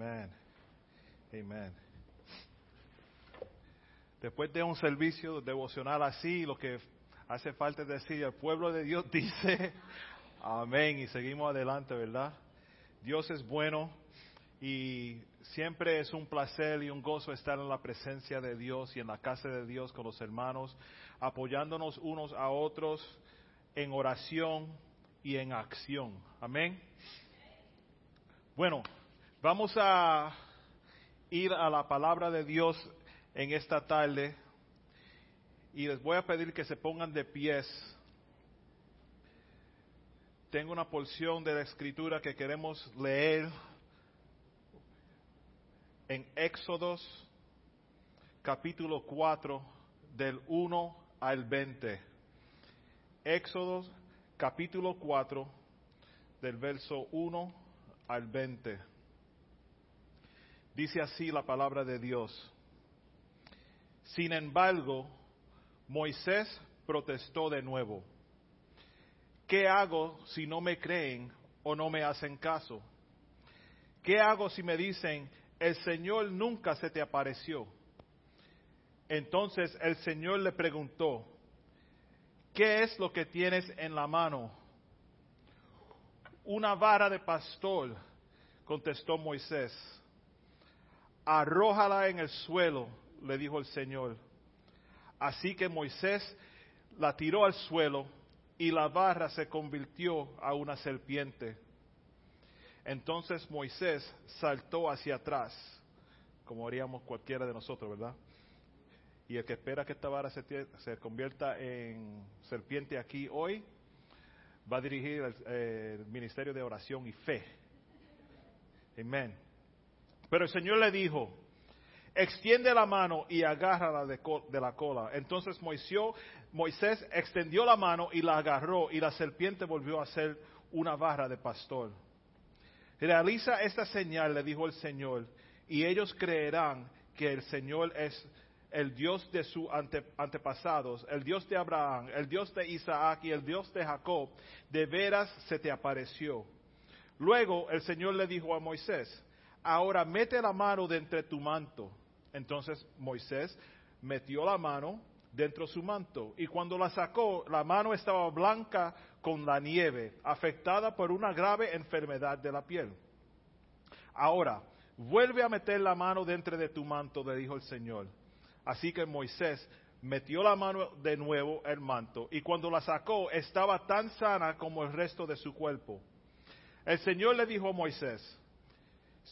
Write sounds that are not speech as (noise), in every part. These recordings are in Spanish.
Amén. Amén. Después de un servicio devocional así, lo que hace falta es decir, el pueblo de Dios (laughs) dice, amén, y seguimos adelante, ¿verdad? Dios es bueno y siempre es un placer y un gozo estar en la presencia de Dios y en la casa de Dios con los hermanos, apoyándonos unos a otros en oración y en acción. Amén. Bueno, vamos a ir a la palabra de Dios en esta tarde y les voy a pedir que se pongan de pies. Tengo una porción de la escritura que queremos leer en Éxodos capítulo 4 del 1 al 20. Éxodos capítulo 4 del verso 1 al 20. Dice así la palabra de Dios. Sin embargo, Moisés protestó de nuevo. ¿Qué hago si no me creen o no me hacen caso? ¿Qué hago si me dicen, el Señor nunca se te apareció? Entonces el Señor le preguntó, ¿qué es lo que tienes en la mano? Una vara de pastor, contestó Moisés. Arrójala en el suelo le dijo el Señor. Así que Moisés la tiró al suelo y la barra se convirtió a una serpiente. Entonces Moisés saltó hacia atrás, como haríamos cualquiera de nosotros, ¿verdad? Y el que espera que esta vara se, convierta en serpiente aquí hoy, va a dirigir el, el ministerio de oración y fe. Amén. Pero el Señor le dijo, extiende la mano y agárrala de, de la cola. Entonces Moisés extendió la mano y la agarró y la serpiente volvió a ser una barra de pastor. Realiza esta señal, le dijo el Señor, y ellos creerán que el Señor es el Dios de sus antepasados, el Dios de Abraham, el Dios de Isaac y el Dios de Jacob, de veras se te apareció. Luego el Señor le dijo a Moisés, ahora mete la mano de tu manto. Entonces Moisés metió la mano dentro de su manto y cuando la sacó, la mano estaba blanca con la nieve, afectada por una grave enfermedad de la piel. Ahora, vuelve a meter la mano dentro de tu manto, le dijo el Señor. Así que Moisés metió la mano de nuevo el manto y cuando la sacó estaba tan sana como el resto de su cuerpo. El Señor le dijo a Moisés,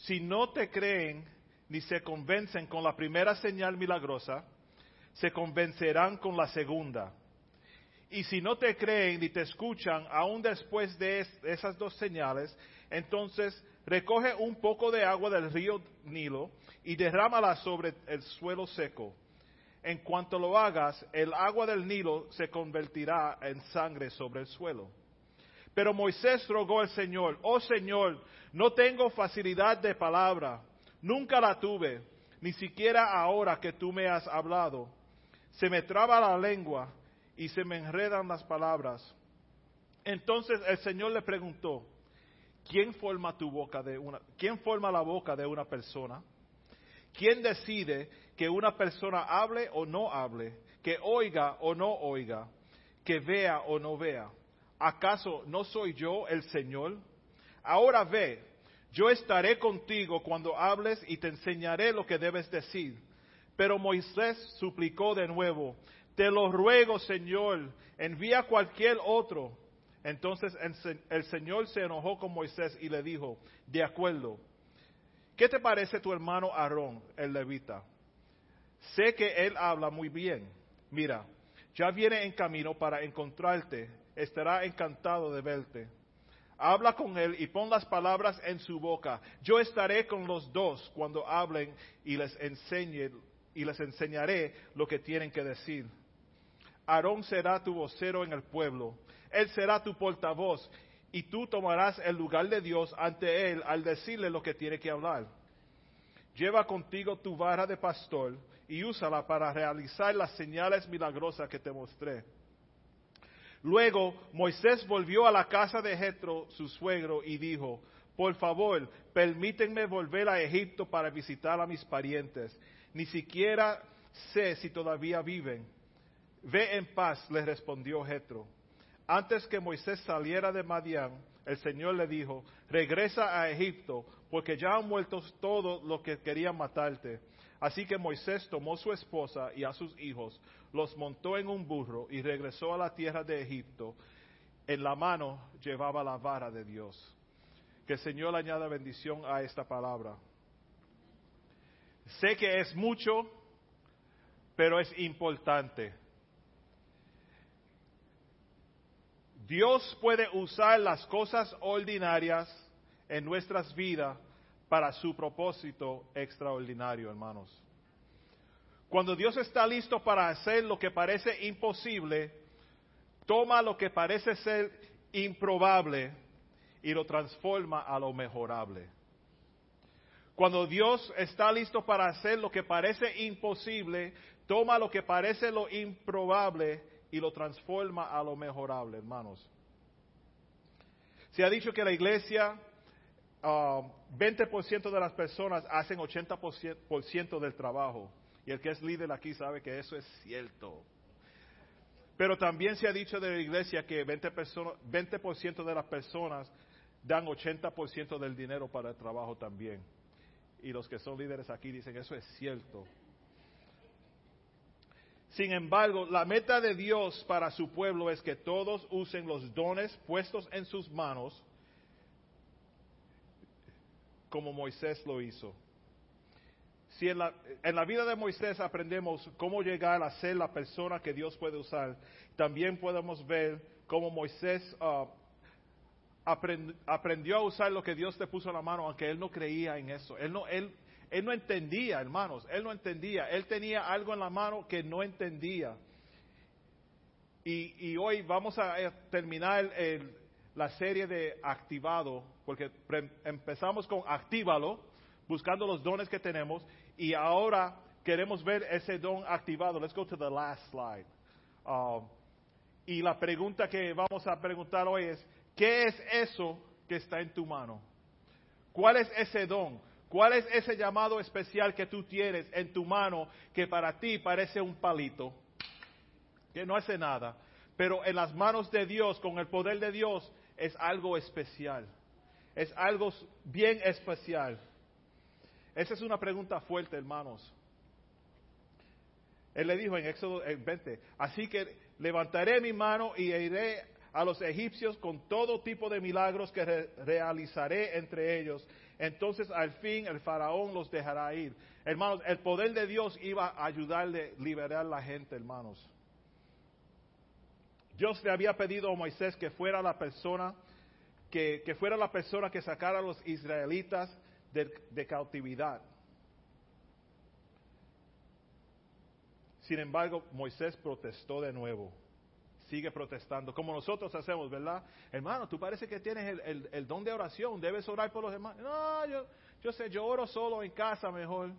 si no te creen ni se convencen con la primera señal milagrosa, se convencerán con la segunda. Y si no te creen ni te escuchan aún después de esas dos señales, entonces recoge un poco de agua del río Nilo y derrámala sobre el suelo seco. En cuanto lo hagas, el agua del Nilo se convertirá en sangre sobre el suelo. Pero Moisés rogó al Señor, oh Señor, no tengo facilidad de palabra, nunca la tuve, ni siquiera ahora que tú me has hablado. Se me traba la lengua y se me enredan las palabras. Entonces el Señor le preguntó, ¿quién forma tu boca de una, la boca de una persona? ¿Quién decide que una persona hable o no hable, que oiga o no oiga, que vea o no vea? ¿Acaso no soy yo el Señor? Ahora ve, yo estaré contigo cuando hables y te enseñaré lo que debes decir. Pero Moisés suplicó de nuevo, te lo ruego, Señor, envía cualquier otro. Entonces el Señor se enojó con Moisés y le dijo, de acuerdo, ¿qué te parece tu hermano Aarón, el levita? Sé que él habla muy bien. Mira, ya viene en camino para encontrarte estará encantado de verte. Habla con él y pon las palabras en su boca. Yo estaré con los dos cuando hablen y les enseñe y les enseñaré lo que tienen que decir. Aarón será tu vocero en el pueblo. Él será tu portavoz y tú tomarás el lugar de Dios ante él al decirle lo que tiene que hablar. Lleva contigo tu vara de pastor y úsala para realizar las señales milagrosas que te mostré Luego Moisés volvió a la casa de Jetro, su suegro, y dijo, por favor, permítanme volver a Egipto para visitar a mis parientes. Ni siquiera sé si todavía viven. Ve en paz, le respondió Jetro. Antes que Moisés saliera de Madián, el Señor le dijo, regresa a Egipto, porque ya han muerto todos los que querían matarte. Así que Moisés tomó su esposa y a sus hijos, los montó en un burro y regresó a la tierra de Egipto. En la mano llevaba la vara de Dios. Que el Señor añada bendición a esta palabra. Sé que es mucho, pero es importante. Dios puede usar las cosas ordinarias en nuestras vidas para su propósito extraordinario, hermanos. Cuando Dios está listo para hacer lo que parece imposible, toma lo que parece ser improbable y lo transforma a lo mejorable. Cuando Dios está listo para hacer lo que parece imposible, toma lo que parece lo improbable y lo transforma a lo mejorable, hermanos. Se ha dicho que la iglesia, 20% um, de las personas hacen 80% del trabajo. Y el que es líder aquí sabe que eso es cierto. Pero también se ha dicho de la iglesia que 20%, 20 de las personas dan 80% del dinero para el trabajo también. Y los que son líderes aquí dicen eso es cierto. Sin embargo, la meta de Dios para su pueblo es que todos usen los dones puestos en sus manos como Moisés lo hizo. Si en la, en la, vida de Moisés aprendemos cómo llegar a ser la persona que Dios puede usar, también podemos ver cómo Moisés uh, aprendió a usar lo que Dios le puso en la mano, aunque él no creía en eso. Él no, él, él no entendía, hermanos, él no entendía. Él tenía algo en la mano que no entendía. Y, hoy vamos a eh, terminar la serie de activado, porque empezamos con actívalo, buscando los dones que tenemos, y ahora queremos ver ese don activado. Let's go to the last slide. Um, y la pregunta que vamos a preguntar hoy es, ¿qué es eso que está en tu mano? ¿Cuál es ese don? ¿Cuál es ese llamado especial que tú tienes en tu mano que para ti parece un palito, que no hace nada, pero en las manos de Dios, con el poder de Dios, es algo especial? Es algo bien especial. Esa es una pregunta fuerte, hermanos. Él le dijo en Éxodo 20, así que levantaré mi mano y iré a los egipcios con todo tipo de milagros que realizaré entre ellos entonces al fin el faraón los dejará ir. Hermanos, el poder de Dios iba a ayudarle a liberar a la gente, hermanos. Dios le había pedido a Moisés que fuera la persona que, fuera la persona que sacara a los israelitas de cautividad. Sin embargo, Moisés protestó de nuevo sigue protestando, como nosotros hacemos, ¿verdad? Hermano, tú parece que tienes el, don de oración, debes orar por los demás. No, yo, yo sé, yo oro solo en casa mejor.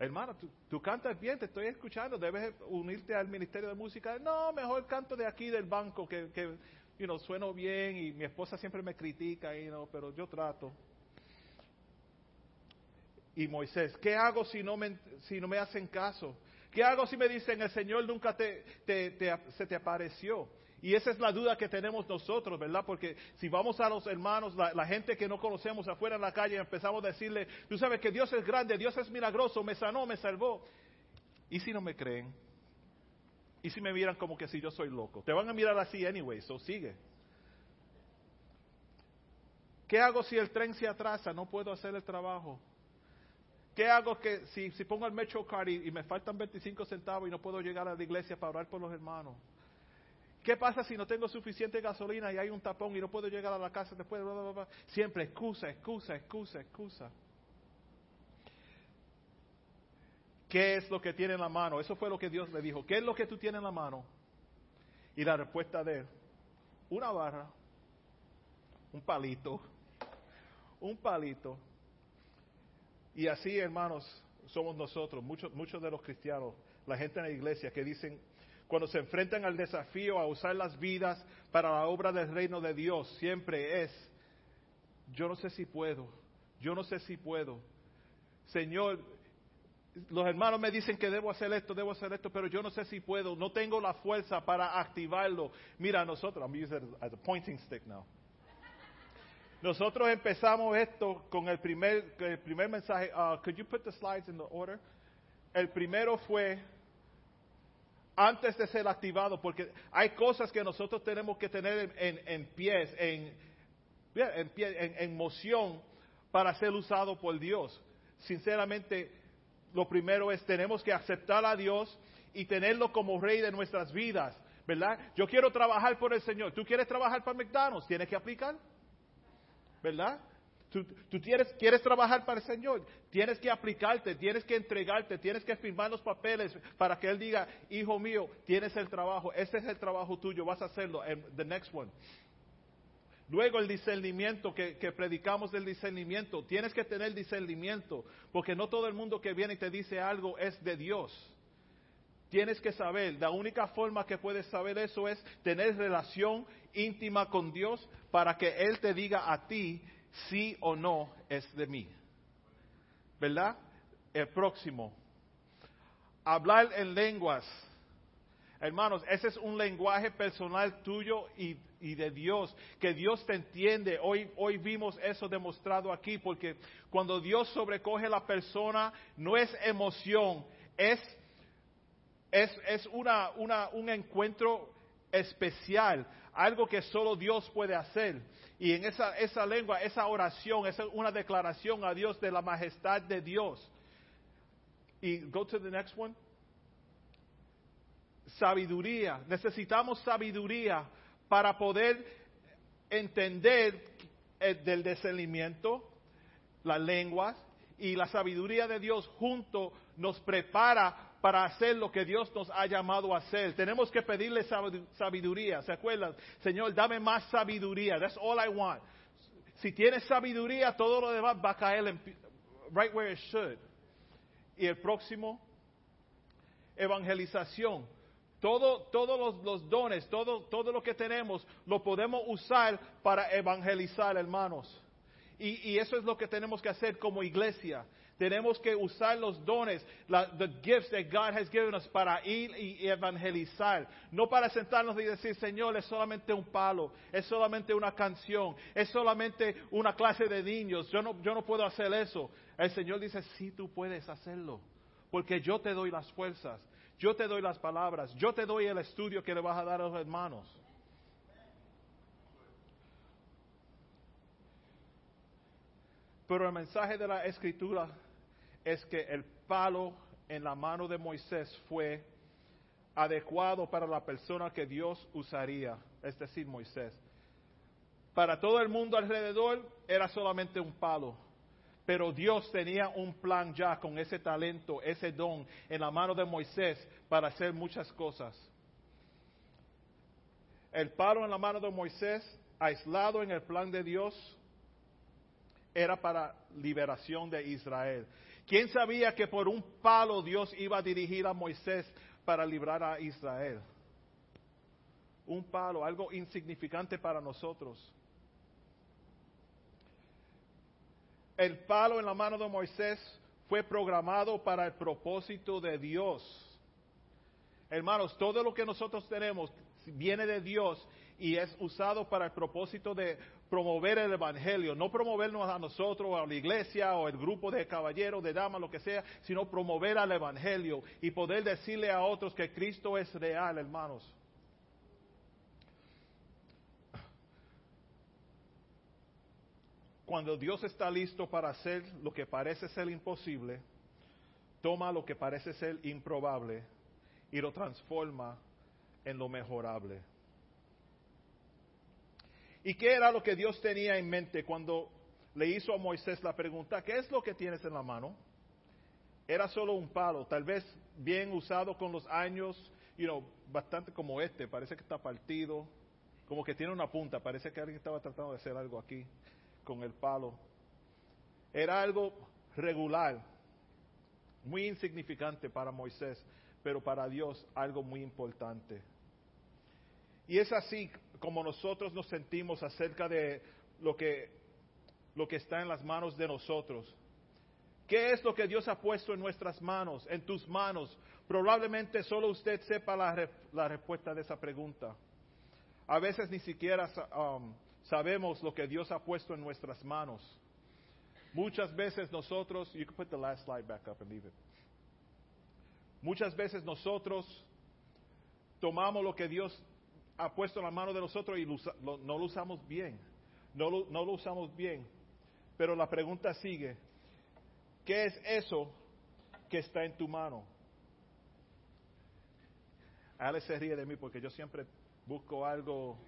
Hermano, tú, cantas bien, te estoy escuchando, debes unirte al ministerio de música. No, mejor canto de aquí del banco, que you know, sueno bien y mi esposa siempre me critica, y no pero yo trato. Y Moisés, ¿qué hago si no me, si no me hacen caso? ¿Qué hago si me dicen el Señor nunca te, se te apareció? Y esa es la duda que tenemos nosotros, ¿verdad? Porque si vamos a los hermanos, la, gente que no conocemos afuera en la calle, empezamos a decirle, tú sabes que Dios es grande, Dios es milagroso, me sanó, me salvó. ¿Y si no me creen? ¿Y si me miran como que si yo soy loco? Te van a mirar así anyway, so sigue. ¿Qué hago si el tren se atrasa? No puedo hacer el trabajo. ¿Qué hago que si, si pongo el Metro Card y, me faltan 25 centavos y no puedo llegar a la iglesia para orar por los hermanos? ¿Qué pasa si no tengo suficiente gasolina y hay un tapón y no puedo llegar a la casa después? Siempre excusa, excusa, excusa, excusa. ¿Qué es lo que tiene en la mano? Eso fue lo que Dios le dijo. ¿Qué es lo que tú tienes en la mano? Y la respuesta de él, una barra, un palito, un palito y así, hermanos, somos nosotros, muchos, muchos de los cristianos, la gente en la iglesia que dicen, cuando se enfrentan al desafío a usar las vidas para la obra del reino de Dios, siempre es yo no sé si puedo, yo no sé si puedo. Señor, los hermanos me dicen que debo hacer esto, debo hacer esto, pero yo no sé si puedo, no tengo la fuerza para activarlo. Mira, nosotros, I'm using it as a pointing stick now. Nosotros empezamos esto con el primer, el primer mensaje. Uh, could you put the slides in the order? El primero fue antes de ser activado, porque hay cosas que nosotros tenemos que tener en, en pies, en, en, en, en moción para ser usado por Dios. Sinceramente, lo primero es tenemos que aceptar a Dios y tenerlo como rey de nuestras vidas, ¿verdad? Yo quiero trabajar por el Señor. ¿Tú quieres trabajar para McDonald's? Tienes que aplicar, ¿verdad? Tú, quieres, quieres trabajar para el Señor, tienes que aplicarte, tienes que entregarte, tienes que firmar los papeles para que Él diga, hijo mío, tienes el trabajo, este es el trabajo tuyo, vas a hacerlo, the next one. Luego el discernimiento, que, predicamos del discernimiento. Tienes que tener discernimiento, porque no todo el mundo que viene y te dice algo es de Dios. Tienes que saber, la única forma que puedes saber eso es tener relación íntima con Dios para que Él te diga a ti sí o no es de mí. ¿Verdad? El próximo. Hablar en lenguas. Hermanos, ese es un lenguaje personal tuyo y de Dios, que Dios te entiende. Hoy, hoy vimos eso demostrado aquí, porque cuando Dios sobrecoge a la persona, no es emoción, es, es, es una, una, un encuentro especial, algo que solo Dios puede hacer. Y en esa, esa lengua, esa oración, es una declaración a Dios de la majestad de Dios. Y go to the next one. Sabiduría. Necesitamos sabiduría para poder entender el, del discernimiento, las lenguas y la sabiduría de Dios junto nos prepara para hacer lo que Dios nos ha llamado a hacer. Tenemos que pedirle sabiduría. ¿Se acuerdan? Señor, dame más sabiduría. That's all I want. Si tienes sabiduría, todo lo demás va a caer en, right where it should. Y el próximo, evangelización. Todo, todos los, dones, todo, todo lo que tenemos, lo podemos usar para evangelizar, hermanos. Y, eso es lo que tenemos que hacer como iglesia. Tenemos que usar los dones, the gifts that God has given us para ir y evangelizar. No para sentarnos y decir, Señor, es solamente un palo, es solamente una canción, es solamente una clase de niños. Yo no, yo no puedo hacer eso. El Señor dice, sí, tú puedes hacerlo, porque yo te doy las fuerzas. Yo te doy las palabras, yo te doy el estudio que le vas a dar a los hermanos. Pero el mensaje de la escritura es que el palo en la mano de Moisés fue adecuado para la persona que Dios usaría, es decir, Moisés. Para todo el mundo alrededor era solamente un palo pero Dios tenía un plan ya con ese talento, ese don en la mano de Moisés para hacer muchas cosas. El palo en la mano de Moisés, aislado en el plan de Dios, era para liberación de Israel. ¿Quién sabía que por un palo Dios iba a dirigir a Moisés para librar a Israel? Un palo, algo insignificante para nosotros. El palo en la mano de Moisés fue programado para el propósito de Dios. Hermanos, todo lo que nosotros tenemos viene de Dios y es usado para el propósito de promover el Evangelio, no promovernos a nosotros, a la iglesia o el grupo de caballeros, de damas, lo que sea, sino promover al Evangelio y poder decirle a otros que Cristo es real, hermanos. Cuando Dios está listo para hacer lo que parece ser imposible, toma lo que parece ser improbable y lo transforma en lo mejorable. ¿Y qué era lo que Dios tenía en mente cuando le hizo a Moisés la pregunta, ¿qué es lo que tienes en la mano? Era solo un palo, tal vez bien usado con los años, you know, bastante como este, parece que está partido, como que tiene una punta, parece que alguien estaba tratando de hacer algo aquí con el palo. Era algo regular, muy insignificante para Moisés, pero para Dios algo muy importante. Y es así como nosotros nos sentimos acerca de lo que lo que está en las manos de nosotros. ¿Qué es lo que Dios ha puesto en nuestras manos, en tus manos? Probablemente solo usted sepa la, la respuesta de esa pregunta. A veces ni siquiera um, sabemos lo que Dios ha puesto en nuestras manos. Muchas veces nosotros, you can put the last slide back up and leave it. Muchas veces nosotros tomamos lo que Dios ha puesto en la mano de nosotros y no lo usamos bien. No lo, no lo usamos bien. Pero la pregunta sigue, ¿qué es eso que está en tu mano? Alex se ríe de mí porque yo siempre busco algo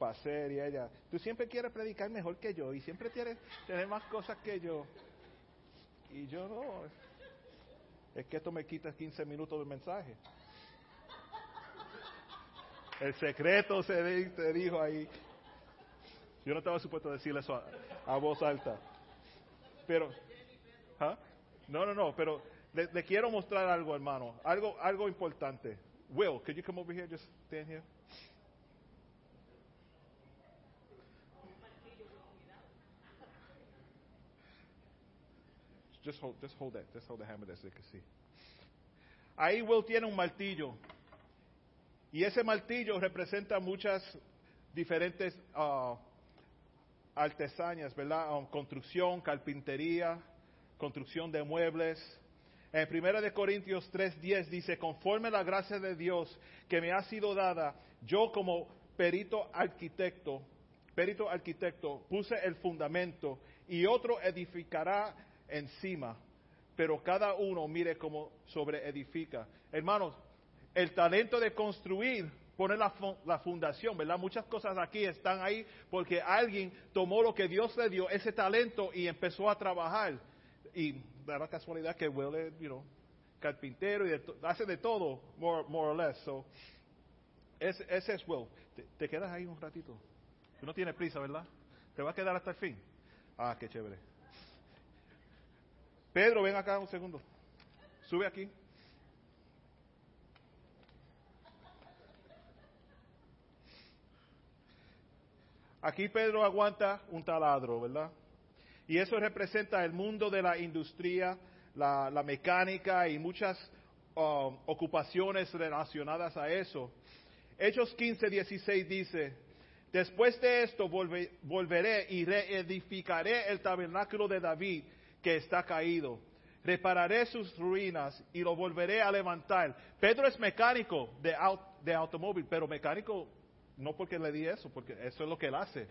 para hacer y ella, tú siempre quieres predicar mejor que yo y siempre quieres tener más cosas que yo. Y yo no, es que esto me quita 15 minutos del mensaje. El secreto se te dijo ahí. Yo no estaba supuesto a decirle eso a, voz alta. Pero, ¿ah? no, no, no, pero le, le, quiero mostrar algo, hermano. Algo, algo importante. Will, could you come over here? Just stand here. Just hold, just hold that. Just hold the hammer there so you can see. Ahí Will tiene un martillo. Y ese martillo representa muchas diferentes uh, artesanías, ¿verdad? Um, construcción, carpintería, construcción de muebles. En 1 de Corintios 3:10 dice, conforme la gracia de Dios que me ha sido dada, yo como perito arquitecto, perito arquitecto, puse el fundamento y otro edificará encima, pero cada uno mire cómo sobre edifica. Hermanos, el talento de construir pone la, fundación, ¿verdad? Muchas cosas aquí están ahí porque alguien tomó lo que Dios le dio, ese talento, y empezó a trabajar. Y da la casualidad que huele, you know, carpintero y hace de todo, more, more or less. So, ese, ese es Will. Te, te, quedas ahí un ratito. Tú no tienes prisa, ¿verdad? Te va a quedar hasta el fin. Ah, qué chévere. Pedro, ven acá un segundo. Sube aquí. Aquí Pedro aguanta un taladro, ¿verdad? Y eso representa el mundo de la industria, la, mecánica y muchas um, ocupaciones relacionadas a eso. Hechos 15, 16 dice, después de esto volveré y reedificaré el tabernáculo de David que está caído. Repararé sus ruinas y lo volveré a levantar. Pedro es mecánico de, de automóvil, pero mecánico no porque le di eso, porque eso es lo que él hace.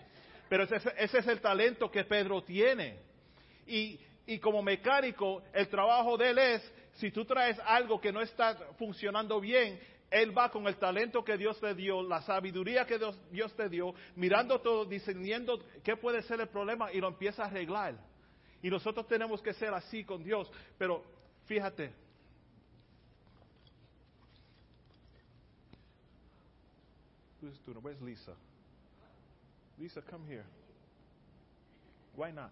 Pero ese, ese es el talento que Pedro tiene. Y, y como mecánico, el trabajo de él es, si tú traes algo que no está funcionando bien, él va con el talento que Dios te dio, la sabiduría que Dios, Dios te dio, mirando todo, discerniendo qué puede ser el problema y lo empieza a arreglar. Y nosotros tenemos que ser así con Dios. Pero fíjate, Who's doing? Where's Lisa? Lisa, come here. Why not?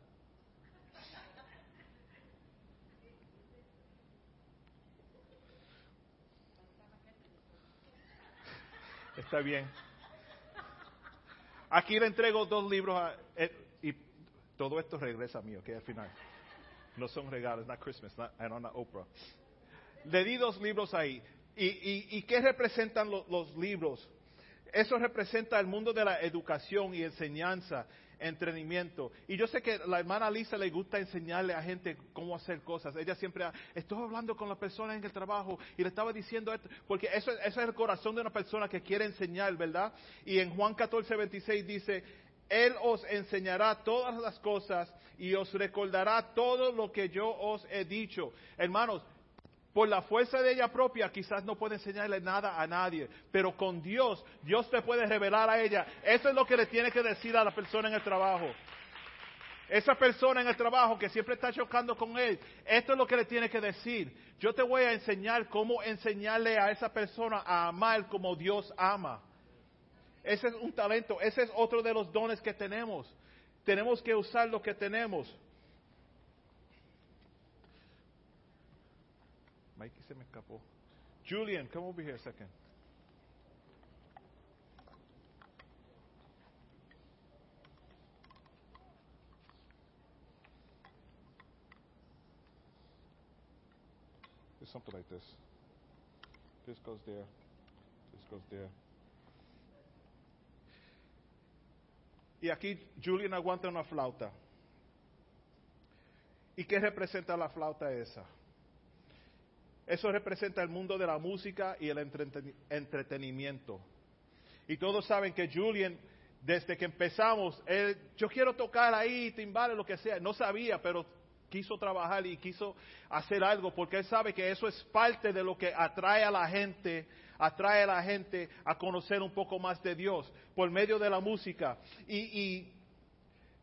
Está bien. Aquí le entrego dos libros a, eh, todo esto regresa a mí, ok, al final. No son regalos, not Christmas, not, and not Oprah. Le di dos libros ahí. ¿Y, qué representan lo, los libros? Eso representa el mundo de la educación y enseñanza, entrenamiento. Y yo sé que la hermana Lisa le gusta enseñarle a gente cómo hacer cosas. Ella siempre, estoy hablando con la persona en el trabajo y le estaba diciendo esto, porque eso, eso es el corazón de una persona que quiere enseñar, ¿verdad? Y en Juan 14, 26 dice, Él os enseñará todas las cosas y os recordará todo lo que yo os he dicho. Hermanos, por la fuerza de ella propia quizás no puede enseñarle nada a nadie, pero con Dios, Dios te puede revelar a ella. Eso es lo que le tiene que decir a la persona en el trabajo. Esa persona en el trabajo que siempre está chocando con él, esto es lo que le tiene que decir. Yo te voy a enseñar cómo enseñarle a esa persona a amar como Dios ama. Ese es un talento, ese es otro de los dones que tenemos. Tenemos que usar lo que tenemos. Mikey se me escapó. Julian, come over here a second. It's something like this. This goes there. This goes there. Y aquí Julian aguanta una flauta. ¿Y qué representa la flauta esa? Eso representa el mundo de la música y el entreten- entretenimiento. Y todos saben que Julian, desde que empezamos, él, yo quiero tocar ahí, timbales, lo que sea. No sabía, pero quiso trabajar y quiso hacer algo porque él sabe que eso es parte de lo que atrae a la gente, atrae a la gente a conocer un poco más de Dios por medio de la música. Y, y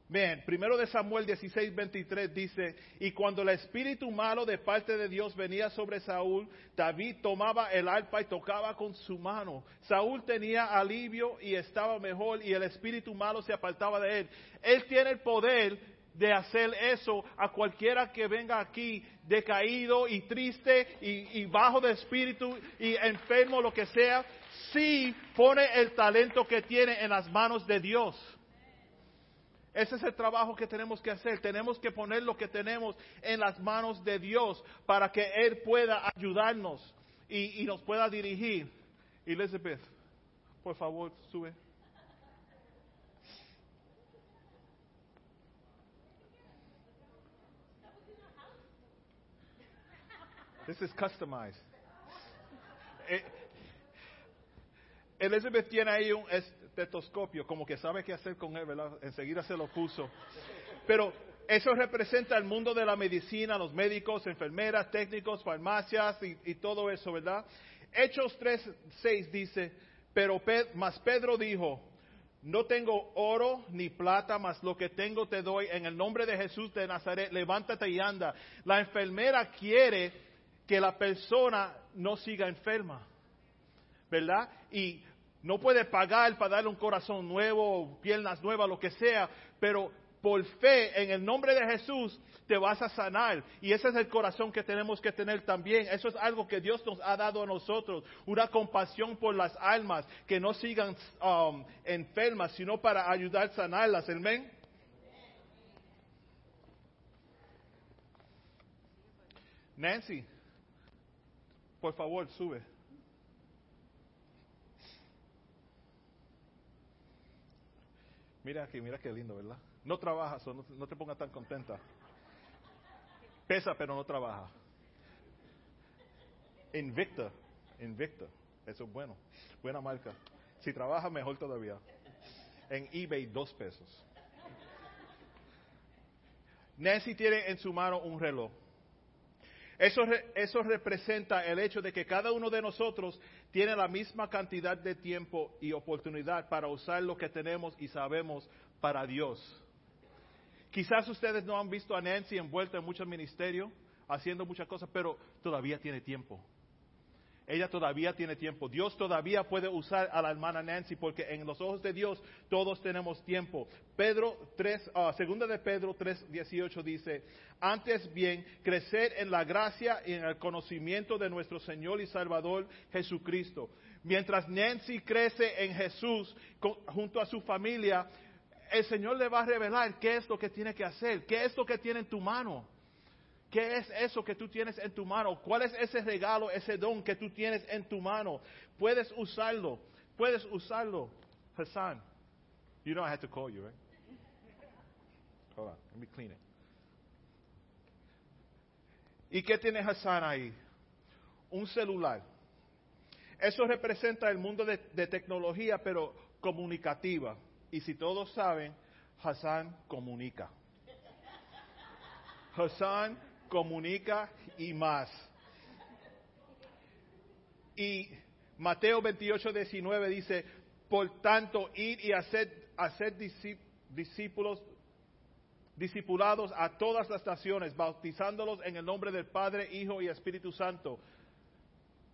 Vean, primero de Samuel 16, 23 dice, y cuando el espíritu malo de parte de Dios venía sobre Saúl, David tomaba el arpa y tocaba con su mano. Saúl tenía alivio y estaba mejor y el espíritu malo se apartaba de él. Él tiene el poder de hacer eso a cualquiera que venga aquí decaído y triste y, bajo de espíritu y enfermo, lo que sea, si pone el talento que tiene en las manos de Dios. Ese es el trabajo que tenemos que hacer. Tenemos que poner lo que tenemos en las manos de Dios para que Él pueda ayudarnos y, nos pueda dirigir. Elizabeth, por favor, sube. This is customized. Eh, Elizabeth tiene ahí un estetoscopio, como que sabe qué hacer con él, ¿verdad? Enseguida se lo puso. Pero eso representa el mundo de la medicina, los médicos, enfermeras, técnicos, farmacias y, todo eso, ¿verdad? Hechos 3, 6 dice, pero Pe- mas Pedro dijo, no tengo oro ni plata, mas lo que tengo te doy. En el nombre de Jesús de Nazaret, levántate y anda. La enfermera quiere que la persona no siga enferma. ¿verdad? Y no puede pagar para darle un corazón nuevo, piernas nuevas, lo que sea, pero por fe en el nombre de Jesús te vas a sanar. Y ese es el corazón que tenemos que tener también. Eso es algo que Dios nos ha dado a nosotros, una compasión por las almas, que no sigan um, enfermas, sino para ayudar a sanarlas. Amén. Nancy, por favor, sube. Mira aquí, mira qué lindo, ¿verdad? No trabaja, so no, no te pongas tan contenta. Pesa, pero no trabaja. Invicta, Invicta, eso es bueno, buena marca. Si trabaja, mejor todavía. En eBay, dos pesos. Nancy tiene en su mano un reloj. Eso, eso representa el hecho de que cada uno de nosotros tiene la misma cantidad de tiempo y oportunidad para usar lo que tenemos y sabemos para Dios. Quizás ustedes no han visto a Nancy envuelta en muchos ministerios, haciendo muchas cosas, pero todavía tiene tiempo. Ella todavía tiene tiempo. Dios todavía puede usar a la hermana Nancy porque en los ojos de Dios todos tenemos tiempo. Pedro 3, ah, segunda de Pedro 3, 18 dice, antes bien, crecer en la gracia y en el conocimiento de nuestro Señor y Salvador Jesucristo. Mientras Nancy crece en Jesús con- junto a su familia, el Señor le va a revelar qué es lo que tiene que hacer, qué es lo que tiene en tu mano. ¿Qué es eso que tú tienes en tu mano? ¿Cuál es ese regalo, ese don que tú tienes en tu mano? Puedes usarlo. Puedes usarlo. Hassan, you know I had to call you, right? Hold on, let me clean it. ¿Y qué tiene Hassan ahí? Un celular. Eso representa el mundo de, tecnología, pero comunicativa. Y si todos saben, Hassan comunica. Hassan comunica y más. Y Mateo 28, 19 dice, por tanto, ir y hacer, hacer discí- discípulos, discipulados a todas las naciones, bautizándolos en el nombre del Padre, Hijo y Espíritu Santo.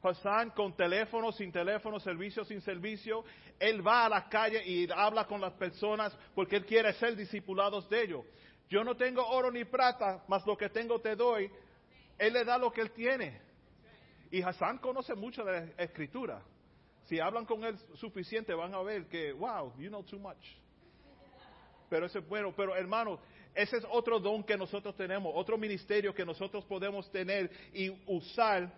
Hassan con teléfono, sin teléfono, servicio, sin servicio, él va a la calle y habla con las personas porque él quiere ser discipulados de ellos. Yo no tengo oro ni plata, mas lo que tengo te doy. Él le da lo que él tiene. Y Hassan conoce mucho de la escritura. Si hablan con él suficiente, van a ver que, wow, you know too much. Pero eso es bueno. Pero hermano, ese es otro don que nosotros tenemos, otro ministerio que nosotros podemos tener y usar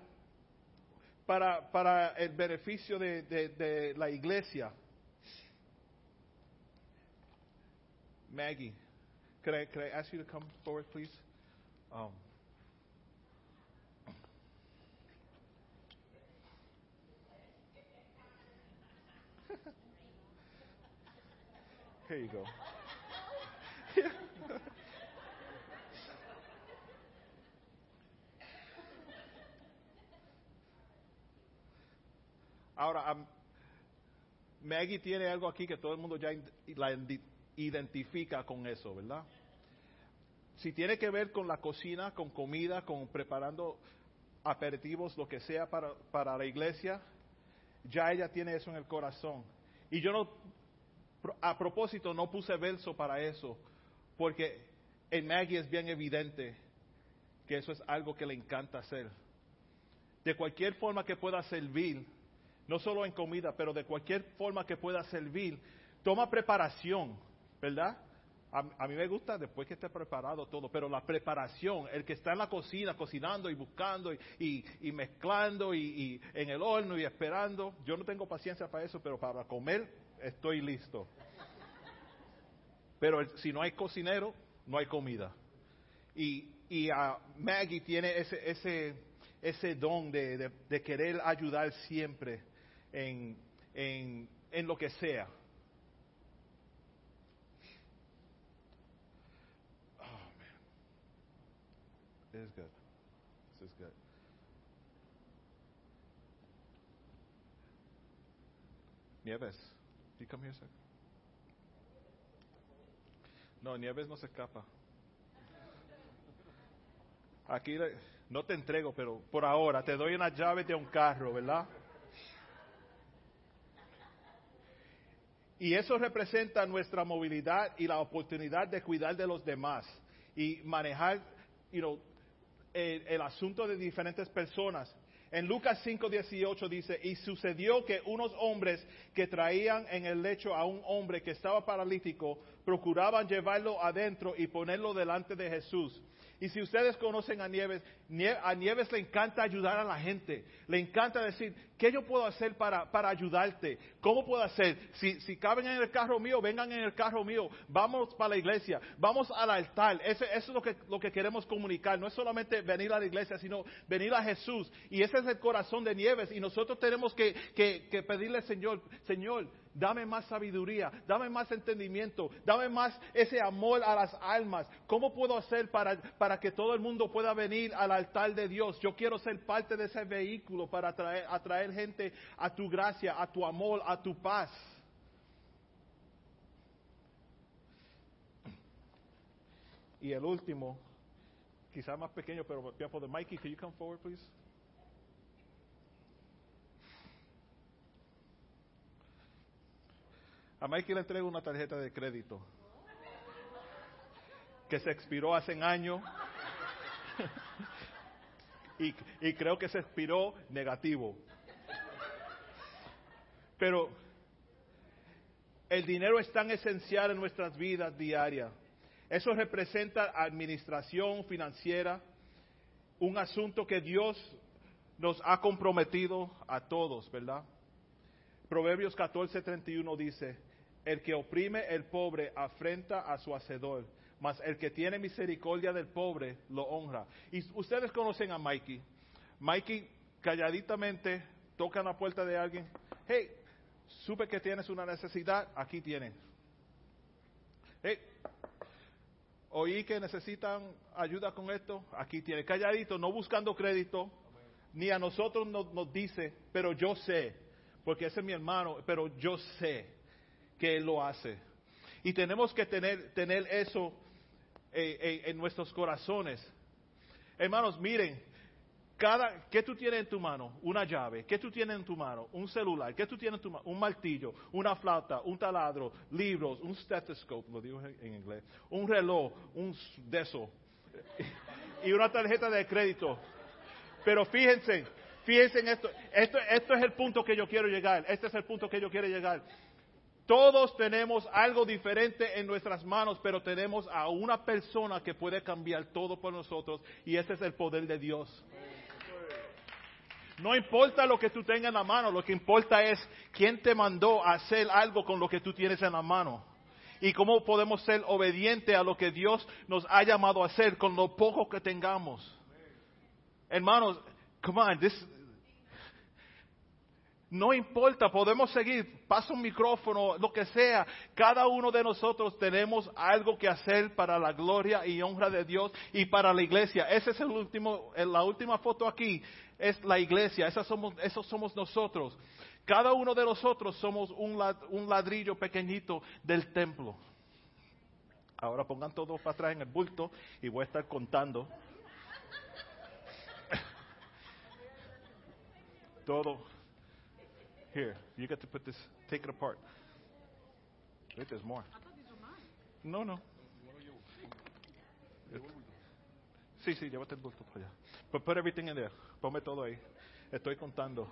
para, para el beneficio de, de, de la iglesia. Maggie, could I, could I ask you to come forward, please? Um, (laughs) here you go. (laughs) Ahora, um, Maggie tiene algo aquí que todo el mundo ya la identifica con eso, ¿verdad? Si tiene que ver con la cocina, con comida, con preparando aperitivos, lo que sea para, para la iglesia, ya ella tiene eso en el corazón. Y yo no, a propósito, no puse verso para eso, porque en Maggie es bien evidente que eso es algo que le encanta hacer. De cualquier forma que pueda servir, no solo en comida, pero de cualquier forma que pueda servir, toma preparación, ¿verdad? A, mí me gusta después que esté preparado todo, pero la preparación, el que está en la cocina cocinando y buscando y, mezclando y, en el horno y esperando, yo no tengo paciencia para eso, pero para comer estoy listo. Pero si no hay cocinero, no hay comida. Y, y Maggie tiene ese, ese, ese don de, de querer ayudar siempre en, en, en lo que sea. This is good. This is good. Nieves, you come here, sir? No, Nieves no se escapa. Aquí no te entrego, pero por ahora te doy una llave de un carro, ¿verdad? Y eso representa nuestra movilidad y la oportunidad de cuidar de los demás y manejar you el, asunto de diferentes personas. En Lucas 5:18 dice, y sucedió que unos hombres que traían en el lecho a un hombre que estaba paralítico, procuraban llevarlo adentro y ponerlo delante de Jesús. Y si ustedes conocen a Nieves, a Nieves le encanta ayudar a la gente. Le encanta decir, ¿qué yo puedo hacer para, para ayudarte? ¿Cómo puedo hacer? Si, si caben en el carro mío, vengan en el carro mío. Vamos para la iglesia. Vamos al altar. eso es lo que, lo que queremos comunicar. No es solamente venir a la iglesia, sino venir a Jesús. Y ese es el corazón de Nieves. Y nosotros tenemos que, que, que pedirle, Señor, Señor, dame más sabiduría, dame más entendimiento, dame más ese amor a las almas. ¿Cómo puedo hacer para, para que todo el mundo pueda venir al altar de Dios? Yo quiero ser parte de ese vehículo para atraer, atraer gente a tu gracia, a tu amor, a tu paz. Y el último, quizás más pequeño, pero tiempo de Mikey, can you come forward, please? A Mikey le entrego una tarjeta de crédito que se expiró hace un año (laughs) y, y creo que se expiró negativo. Pero el dinero es tan esencial en nuestras vidas diarias. Eso representa administración financiera, un asunto que Dios nos ha comprometido a todos, ¿verdad? Proverbios 14:31 dice, el que oprime el pobre afrenta a su hacedor, mas el que tiene misericordia del pobre lo honra. Y ustedes conocen a Mikey. Mikey calladitamente toca en la puerta de alguien. Hey, supe que tienes una necesidad, aquí tienes. Hey, oí que necesitan ayuda con esto, aquí tienes. Calladito, no buscando crédito, ni a nosotros nos, nos dice, pero yo sé, porque ese es mi hermano, pero yo sé que Él lo hace. Y tenemos que tener, tener eso eh, eh, en nuestros corazones. Hermanos, miren, cada, ¿qué tú tienes en tu mano? Una llave. ¿Qué tú tienes en tu mano? Un celular. ¿Qué tú tienes en tu mano? Un martillo, una flauta, un taladro, libros, un stethoscope, lo digo en inglés, un reloj, un de eso, (laughs) y una tarjeta de crédito. Pero fíjense, fíjense en esto. esto. Esto es el punto que yo quiero llegar. Este es el punto que yo quiero llegar Todos tenemos algo diferente en nuestras manos, pero tenemos a una persona que puede cambiar todo por nosotros y ese es el poder de Dios. No importa lo que tú tengas en la mano, lo que importa es quién te mandó a hacer algo con lo que tú tienes en la mano. Y cómo podemos ser obedientes a lo que Dios nos ha llamado a hacer con lo poco que tengamos. Hermanos, come on, this, no importa, podemos seguir, pasa un micrófono, lo que sea. Cada uno de nosotros tenemos algo que hacer para la gloria y honra de Dios y para la iglesia. Esa es el último, la última foto aquí, es la iglesia, esa somos, esos somos nosotros. Cada uno de nosotros somos un, ladrillo pequeñito del templo. Ahora pongan todos para atrás en el bulto y voy a estar contando. (laughs) Todo Here, you get to put this, take it apart. Wait, there's more. No, no. Sí, sí, llévate el bulto para allá. But put everything in there. Ponme todo ahí. Estoy contando.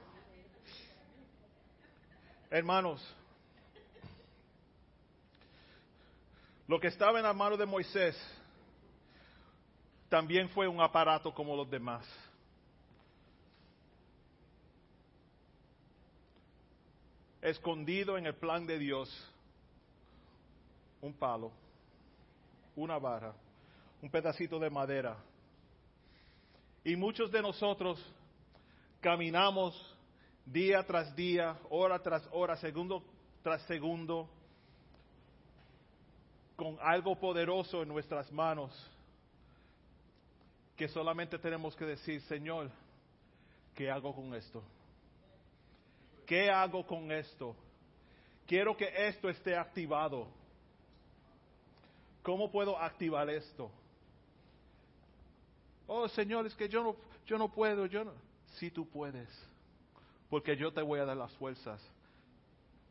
Hermanos, lo que estaba en la mano de Moisés también fue un aparato como los demás. Escondido en el plan de Dios un palo, una vara, un pedacito de madera. Y muchos de nosotros caminamos día tras día, hora tras hora, segundo tras segundo, con algo poderoso en nuestras manos, que solamente tenemos que decir, Señor, ¿qué hago con esto? ¿Qué hago con esto? Quiero que esto esté activado. ¿Cómo puedo activar esto? Oh, Señor, es que yo no, yo no puedo, yo no. Sí tú puedes, porque yo te voy a dar las fuerzas.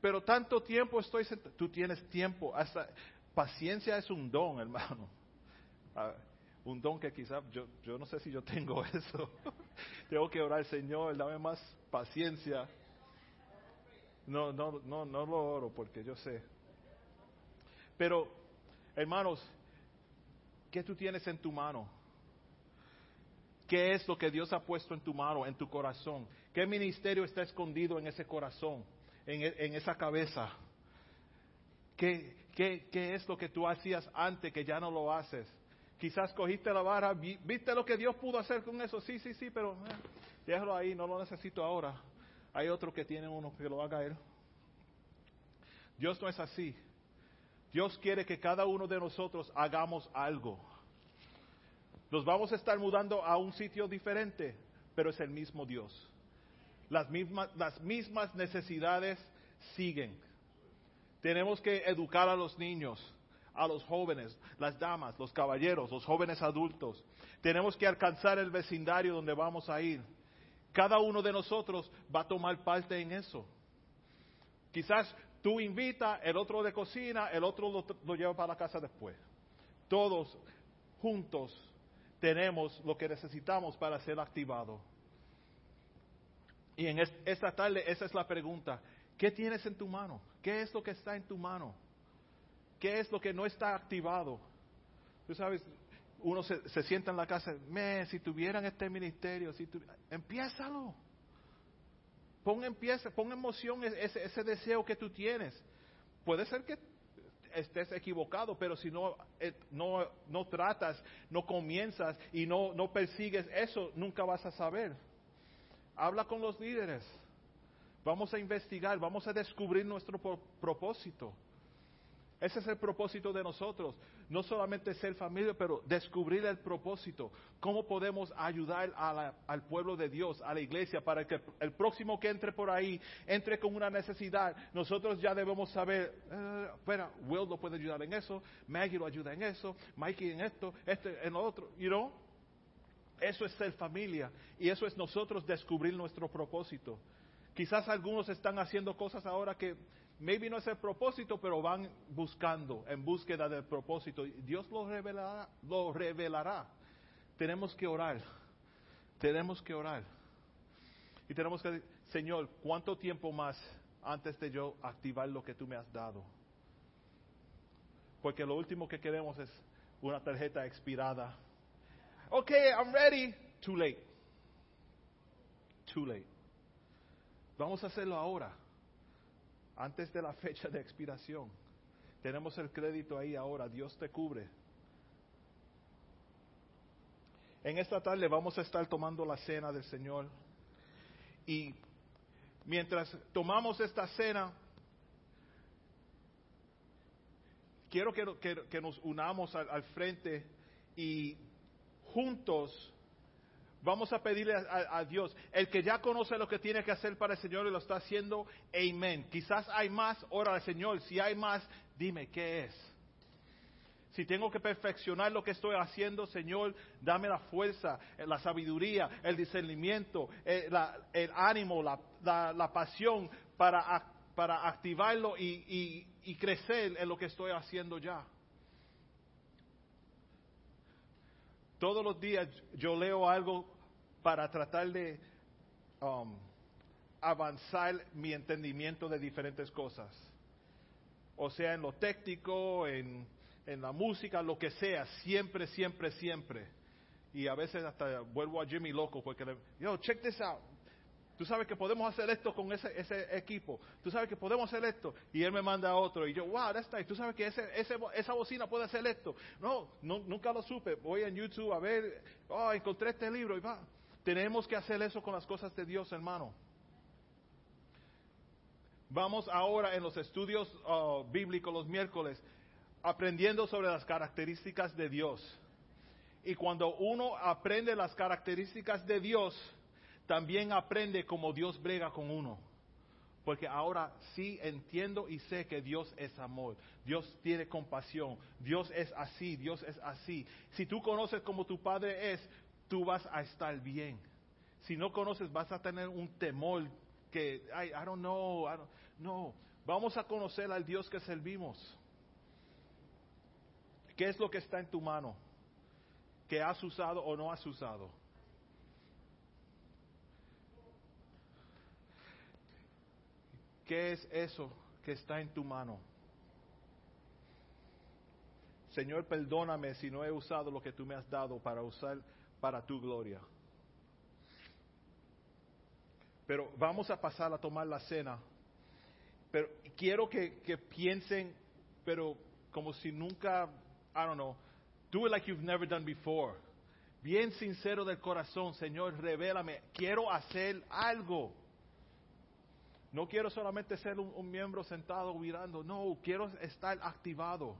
Pero tanto tiempo estoy sentado, tú tienes tiempo, hasta paciencia es un don, hermano. Un don que quizás yo, yo no sé si yo tengo (laughs) eso. tengo que orar, Señor, dame más paciencia no, no, no, no lo oro porque yo sé. Pero, hermanos, ¿qué tú tienes en tu mano? ¿Qué es lo que Dios ha puesto en tu mano, en tu corazón? ¿Qué ministerio está escondido en ese corazón, en, en esa cabeza? ¿Qué, qué, ¿Qué es lo que tú hacías antes que ya no lo haces? Quizás cogiste la vara, viste lo que Dios pudo hacer con eso. Sí, sí, sí, pero eh, déjalo ahí, no lo necesito ahora. Hay otro que tiene uno que lo haga él. Dios no es así. Dios quiere que cada uno de nosotros hagamos algo. Nos vamos a estar mudando a un sitio diferente, pero es el mismo Dios. Las mismas, las mismas necesidades siguen. Tenemos que educar a los niños, a los jóvenes, las damas, los caballeros, los jóvenes adultos. Tenemos que alcanzar el vecindario donde vamos a ir. Cada uno de nosotros va a tomar parte en eso. Quizás tú invitas, el otro de cocina, el otro lo, lleva para la casa después. Todos juntos tenemos lo que necesitamos para ser activados. Y en esta tarde esa es la pregunta. ¿Qué tienes en tu mano? ¿Qué es lo que está en tu mano? ¿Qué es lo que no está activado? Tú sabes, uno se, sienta en la casa, me, si tuvieran este ministerio, si tu, empiézalo. Pon, empieza, pon en moción ese, ese deseo que tú tienes. Puede ser que estés equivocado, pero si no, eh, no, no tratas, no comienzas y no, no persigues eso, nunca vas a saber. Habla con los líderes. Vamos a investigar, vamos a descubrir nuestro propósito. Ese es el propósito de nosotros. No solamente ser familia, pero descubrir el propósito. ¿Cómo podemos ayudar al pueblo de Dios, a la iglesia, para que el próximo que entre por ahí entre con una necesidad? Nosotros ya debemos saber, eh, Will lo puede ayudar en eso, Maggie lo ayuda en eso, Mikey en esto, este en lo otro. You know? Eso es ser familia y eso es nosotros descubrir nuestro propósito. Quizás algunos están haciendo cosas ahora que maybe no es el propósito, pero van buscando, en búsqueda del propósito. Dios lo revelará, lo revelará. Tenemos que orar, tenemos que orar. Y tenemos que decir, Señor, ¿cuánto tiempo más antes de yo activar lo que tú me has dado. Porque lo último que queremos es una tarjeta expirada. Ok, I'm ready. Too late. Too late. Vamos a hacerlo ahora, antes de la fecha de expiración. Tenemos el crédito ahí ahora, Dios te cubre. En esta tarde vamos a estar tomando la cena del Señor. Y mientras tomamos esta cena, quiero que, nos unamos al, frente y juntos vamos a pedirle a, a, Dios, el que ya conoce lo que tiene que hacer para el Señor y lo está haciendo, amén. Quizás hay más, ora al Señor, si hay más, dime qué es. Si tengo que perfeccionar lo que estoy haciendo, Señor, dame la fuerza, eh, la sabiduría, el discernimiento, eh, el, ánimo, la, pasión para, para activarlo y, crecer en lo que estoy haciendo ya. Todos los días yo leo algo para tratar de um, avanzar mi entendimiento de diferentes cosas. O sea, en lo técnico, en en la música, lo que sea, siempre, siempre, siempre. Y a veces hasta vuelvo a Jimmy loco porque le, yo, check this out. Tú sabes que podemos hacer esto con ese, equipo. Tú sabes que podemos hacer esto. Y él me manda a otro. Y yo, wow, that's nice. Tú sabes que ese, ese, esa bocina puede hacer esto. No, no, nunca lo supe. Voy en YouTube a ver, oh, encontré este libro y va. Tenemos que hacer eso con las cosas de Dios, hermano. Vamos ahora en los estudios uh, bíblicos los miércoles aprendiendo sobre las características de Dios. Y cuando uno aprende las características de Dios, también aprende cómo Dios brega con uno. Porque ahora sí entiendo y sé que Dios es amor, Dios tiene compasión, Dios es así, Dios es así. Si tú conoces como tu Padre es, tú vas a estar bien. Si no conoces, vas a tener un temor que, I, I don't know, no, vamos a conocer al Dios que servimos. ¿Qué es lo que está en tu mano? ¿Que has usado o no has usado? ¿Qué es eso que está en tu mano? Señor, perdóname si no he usado lo que tú me has dado para usar para tu gloria. Pero vamos a pasar a tomar la cena. Pero quiero que, piensen, pero como si nunca I don't know, do it like you've never done before. Bien sincero del corazón, Señor, revélame, quiero hacer algo. No quiero solamente ser un, miembro sentado mirando, no, quiero estar activado.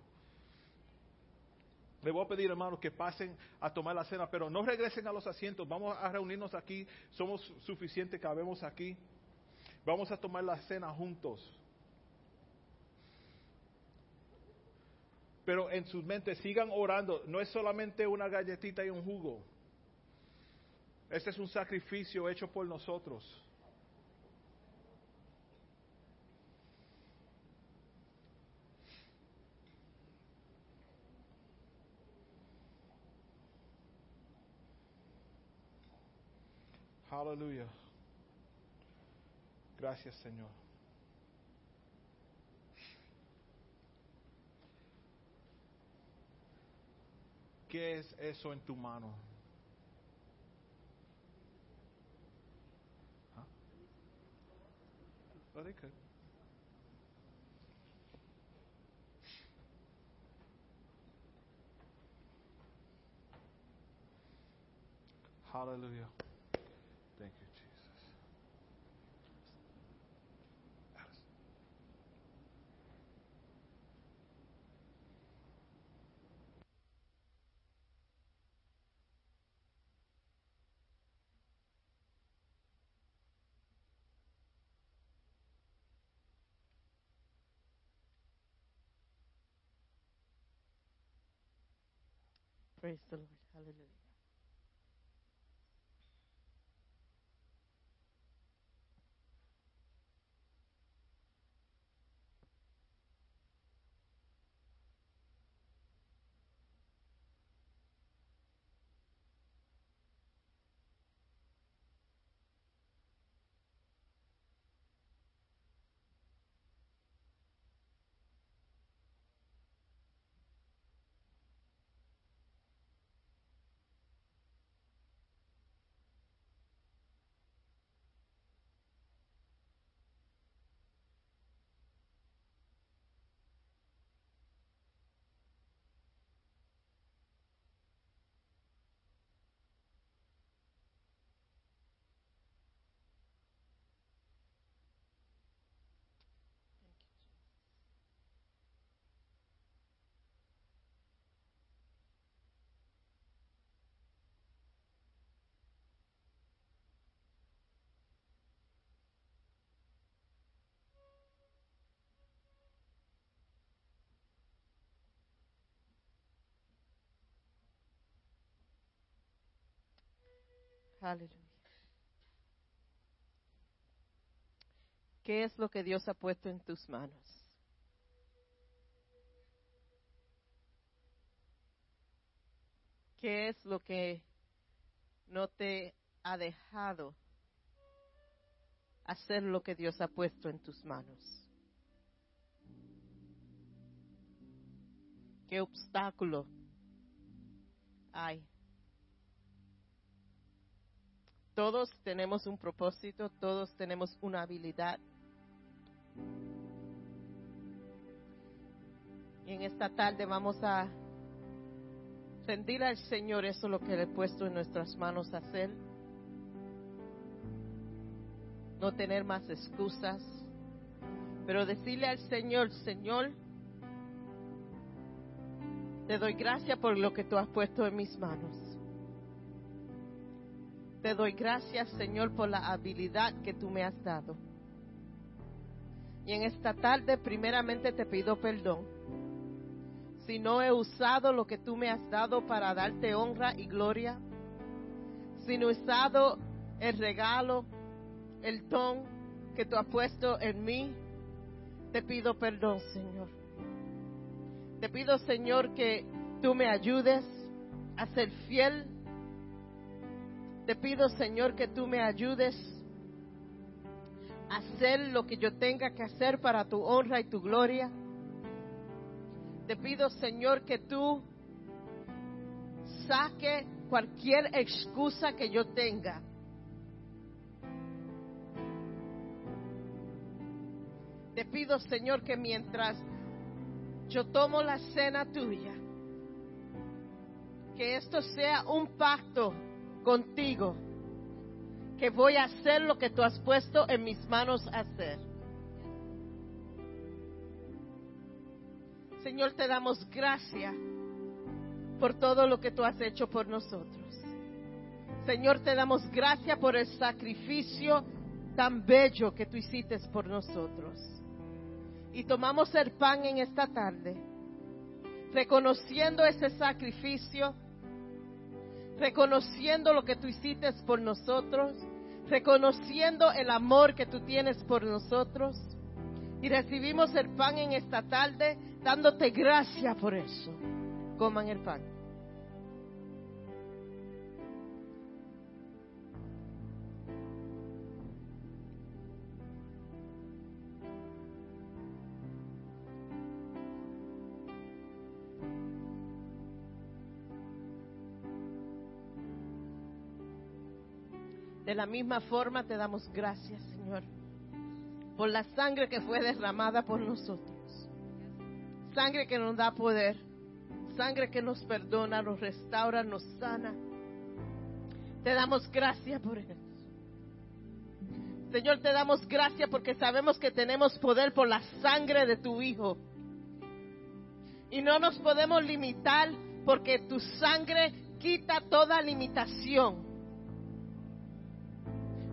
Le voy a pedir, hermanos, que pasen a tomar la cena, pero no regresen a los asientos. Vamos a reunirnos aquí. Somos suficientes, cabemos aquí. Vamos a tomar la cena juntos. pero en sus mentes sigan orando. No es solamente una galletita y un jugo. Este es un sacrificio hecho por nosotros. Aleluya. Gracias, Señor. ¿Qué es eso en tu mano? ¿Ah? Hallelujah. Praise the Lord. Hallelujah. Aleluya. ¿Qué es lo que Dios ha puesto en tus manos? ¿Qué es lo que no te ha dejado hacer lo que Dios ha puesto en tus manos? ¿Qué obstáculo hay? Todos tenemos un propósito, todos tenemos una habilidad. Y en esta tarde vamos a rendir al Señor eso lo que le he puesto en nuestras manos hacer. No tener más excusas, pero decirle al Señor, Señor, te doy gracias por lo que tú has puesto en mis manos. Te doy gracias, Señor, por la habilidad que tú me has dado. Y en esta tarde, primeramente te pido perdón. Si no he usado lo que tú me has dado para darte honra y gloria. Si no he usado el regalo, el don que tú has puesto en mí. Te pido perdón, Señor. Te pido, Señor, que tú me ayudes a ser fiel te pido, Señor, que tú me ayudes a hacer lo que yo tenga que hacer para tu honra y tu gloria. Te pido, Señor, que tú saque cualquier excusa que yo tenga. Te pido, Señor, que mientras yo tomo la cena tuya, que esto sea un pacto contigo que voy a hacer lo que tú has puesto en mis manos hacer. Señor, te damos gracias por todo lo que tú has hecho por nosotros. Señor, te damos gracias por el sacrificio tan bello que tú hiciste por nosotros. Y tomamos el pan en esta tarde, reconociendo ese sacrificio reconociendo lo que tú hiciste por nosotros, reconociendo el amor que tú tienes por nosotros. Y recibimos el pan en esta tarde dándote gracias por eso. Coman el pan. La misma forma te damos gracias, Señor, por la sangre que fue derramada por nosotros. Sangre que nos da poder, sangre que nos perdona, nos restaura, nos sana. Te damos gracias por eso. Señor, te damos gracias porque sabemos que tenemos poder por la sangre de tu Hijo. Y no nos podemos limitar porque tu sangre quita toda limitación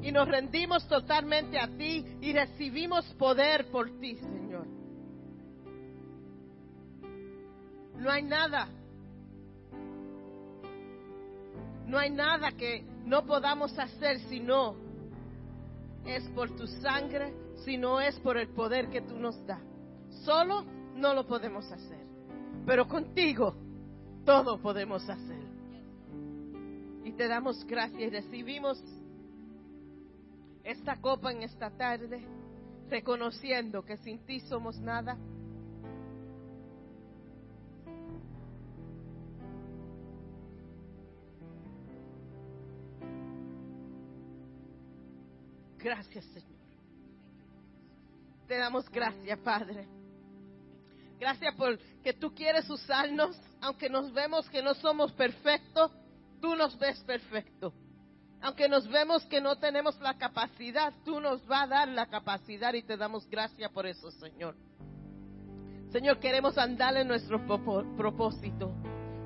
y nos rendimos totalmente a ti y recibimos poder por ti, Señor. No hay nada, no hay nada que no podamos hacer si no es por tu sangre, si no es por el poder que tú nos das. Solo no lo podemos hacer, pero contigo todo podemos hacer. Y te damos gracias y recibimos esta copa en esta tarde, reconociendo que sin ti somos nada. Gracias, Señor. Te damos gracias, Padre. Gracias por que tú quieres usarnos, aunque nos vemos que no somos perfectos, tú nos ves perfectos. Aunque nos vemos que no tenemos la capacidad, tú nos vas a dar la capacidad y te damos gracias por eso, Señor. Señor, queremos andar en nuestro propósito.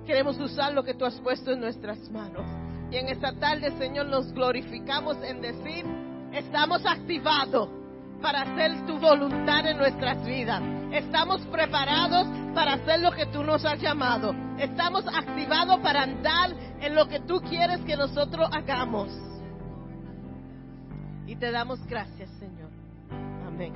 Queremos usar lo que tú has puesto en nuestras manos. Y en esta tarde, Señor, nos glorificamos en decir, estamos activados para hacer tu voluntad en nuestras vidas. Estamos preparados para hacer lo que tú nos has llamado. Estamos activados para andar en lo que tú quieres que nosotros hagamos. Y te damos gracias, Señor. Amén.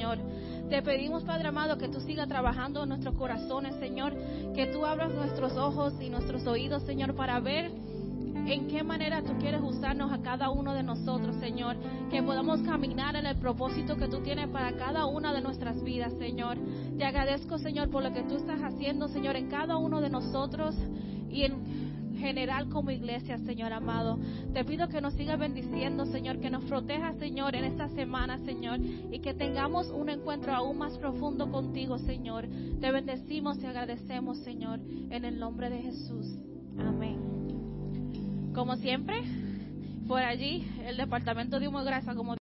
Señor. Te pedimos, Padre amado, que tú sigas trabajando en nuestros corazones, Señor, que tú abras nuestros ojos y nuestros oídos, Señor, para ver en qué manera tú quieres usarnos a cada uno de nosotros, Señor. Que podamos caminar en el propósito que tú tienes para cada una de nuestras vidas, Señor. Te agradezco, Señor, por lo que tú estás haciendo, Señor, en cada uno de nosotros y en general como iglesia, Señor amado. Te pido que nos sigas bendiciendo, Señor, que nos proteja, Señor, en esta semana, Señor, y que tengamos un encuentro aún más profundo contigo, Señor. Te bendecimos y agradecemos, Señor, en el nombre de Jesús. Amén. Como siempre, por allí, el Departamento de Grasa, como